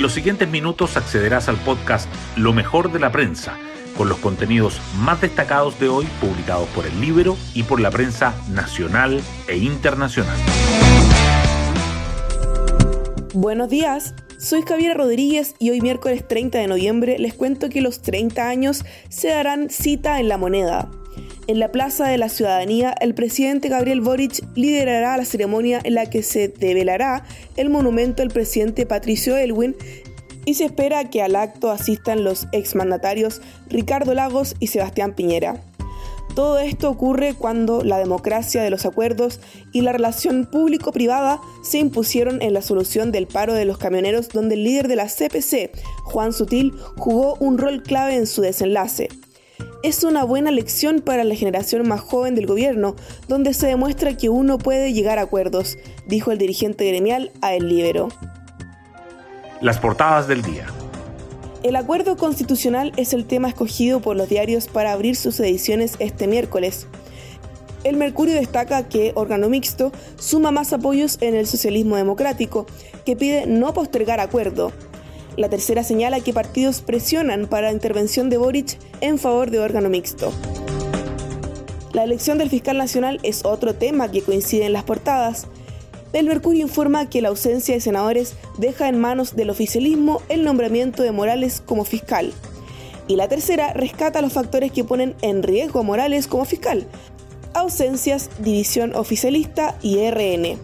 En los siguientes minutos accederás al podcast Lo mejor de la prensa, con los contenidos más destacados de hoy publicados por el libro y por la prensa nacional e internacional. Buenos días, soy Javier Rodríguez y hoy miércoles 30 de noviembre les cuento que los 30 años se darán cita en la moneda. En la Plaza de la Ciudadanía, el presidente Gabriel Boric liderará la ceremonia en la que se develará el monumento del presidente Patricio Elwin y se espera que al acto asistan los exmandatarios Ricardo Lagos y Sebastián Piñera. Todo esto ocurre cuando la democracia de los acuerdos y la relación público-privada se impusieron en la solución del paro de los camioneros donde el líder de la CPC, Juan Sutil, jugó un rol clave en su desenlace es una buena lección para la generación más joven del gobierno, donde se demuestra que uno puede llegar a acuerdos, dijo el dirigente gremial a El Libero. Las portadas del día. El acuerdo constitucional es el tema escogido por los diarios para abrir sus ediciones este miércoles. El Mercurio destaca que órgano mixto suma más apoyos en el socialismo democrático, que pide no postergar acuerdo. La tercera señala que partidos presionan para la intervención de Boric en favor de órgano mixto. La elección del fiscal nacional es otro tema que coincide en las portadas. El Mercurio informa que la ausencia de senadores deja en manos del oficialismo el nombramiento de Morales como fiscal. Y la tercera rescata los factores que ponen en riesgo a Morales como fiscal. Ausencias, división oficialista y RN.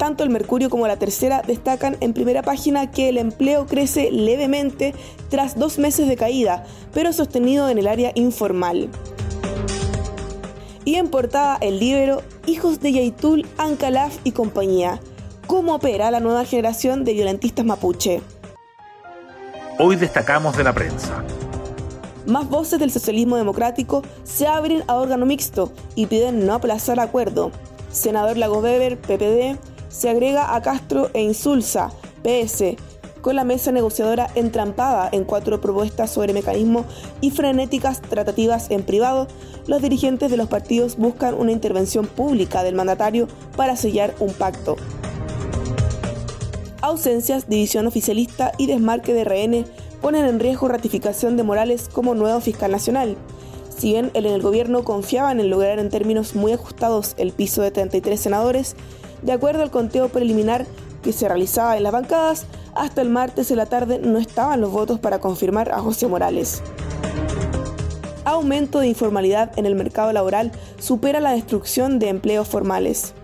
Tanto el Mercurio como la Tercera destacan en primera página que el empleo crece levemente tras dos meses de caída, pero sostenido en el área informal. Y en portada el libro Hijos de Yaitul, Ancalaf y compañía. ¿Cómo opera la nueva generación de violentistas mapuche? Hoy destacamos de la prensa. Más voces del socialismo democrático se abren a órgano mixto y piden no aplazar acuerdo. Senador Lago Weber, PPD, se agrega a Castro e Insulza, PS, con la mesa negociadora entrampada en cuatro propuestas sobre mecanismos y frenéticas tratativas en privado, los dirigentes de los partidos buscan una intervención pública del mandatario para sellar un pacto. Ausencias, división oficialista y desmarque de RN ponen en riesgo ratificación de Morales como nuevo fiscal nacional. Si bien en el gobierno confiaban en lograr en términos muy ajustados el piso de 33 senadores, de acuerdo al conteo preliminar que se realizaba en las bancadas, hasta el martes en la tarde no estaban los votos para confirmar a José Morales. Aumento de informalidad en el mercado laboral supera la destrucción de empleos formales.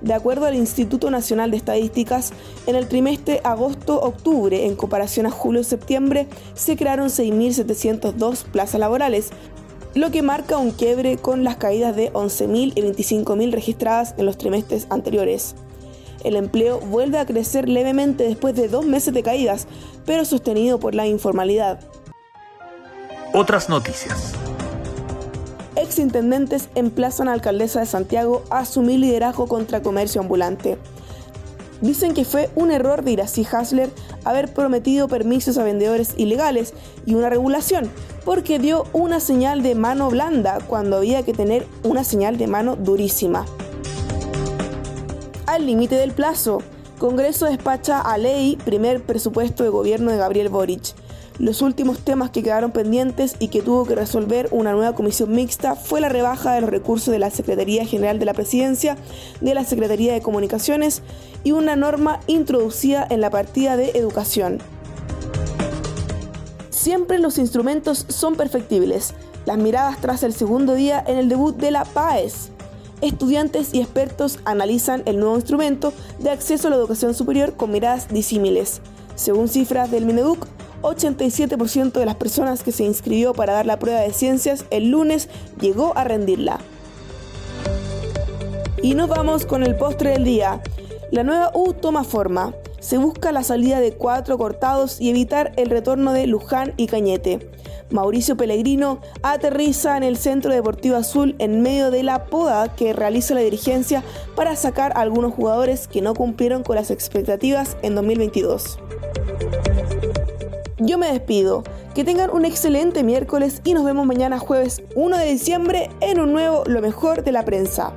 De acuerdo al Instituto Nacional de Estadísticas, en el trimestre agosto-octubre, en comparación a julio-septiembre, se crearon 6.702 plazas laborales, lo que marca un quiebre con las caídas de 11.000 y 25.000 registradas en los trimestres anteriores. El empleo vuelve a crecer levemente después de dos meses de caídas, pero sostenido por la informalidad. Otras noticias. Exintendentes emplazan a alcaldesa de Santiago a asumir liderazgo contra comercio ambulante. Dicen que fue un error de Iracy Hasler haber prometido permisos a vendedores ilegales y una regulación, porque dio una señal de mano blanda cuando había que tener una señal de mano durísima. Al límite del plazo, Congreso despacha a ley primer presupuesto de gobierno de Gabriel Boric. Los últimos temas que quedaron pendientes y que tuvo que resolver una nueva comisión mixta fue la rebaja de los recursos de la Secretaría General de la Presidencia, de la Secretaría de Comunicaciones y una norma introducida en la partida de educación. Siempre los instrumentos son perfectibles. Las miradas tras el segundo día en el debut de la PAES. Estudiantes y expertos analizan el nuevo instrumento de acceso a la educación superior con miradas disímiles. Según cifras del Mineduc, 87% de las personas que se inscribió para dar la prueba de ciencias el lunes llegó a rendirla. Y nos vamos con el postre del día. La nueva U toma forma se busca la salida de cuatro cortados y evitar el retorno de Luján y Cañete. Mauricio Pellegrino aterriza en el Centro Deportivo Azul en medio de la poda que realiza la dirigencia para sacar a algunos jugadores que no cumplieron con las expectativas en 2022. Yo me despido. Que tengan un excelente miércoles y nos vemos mañana jueves 1 de diciembre en un nuevo Lo mejor de la prensa.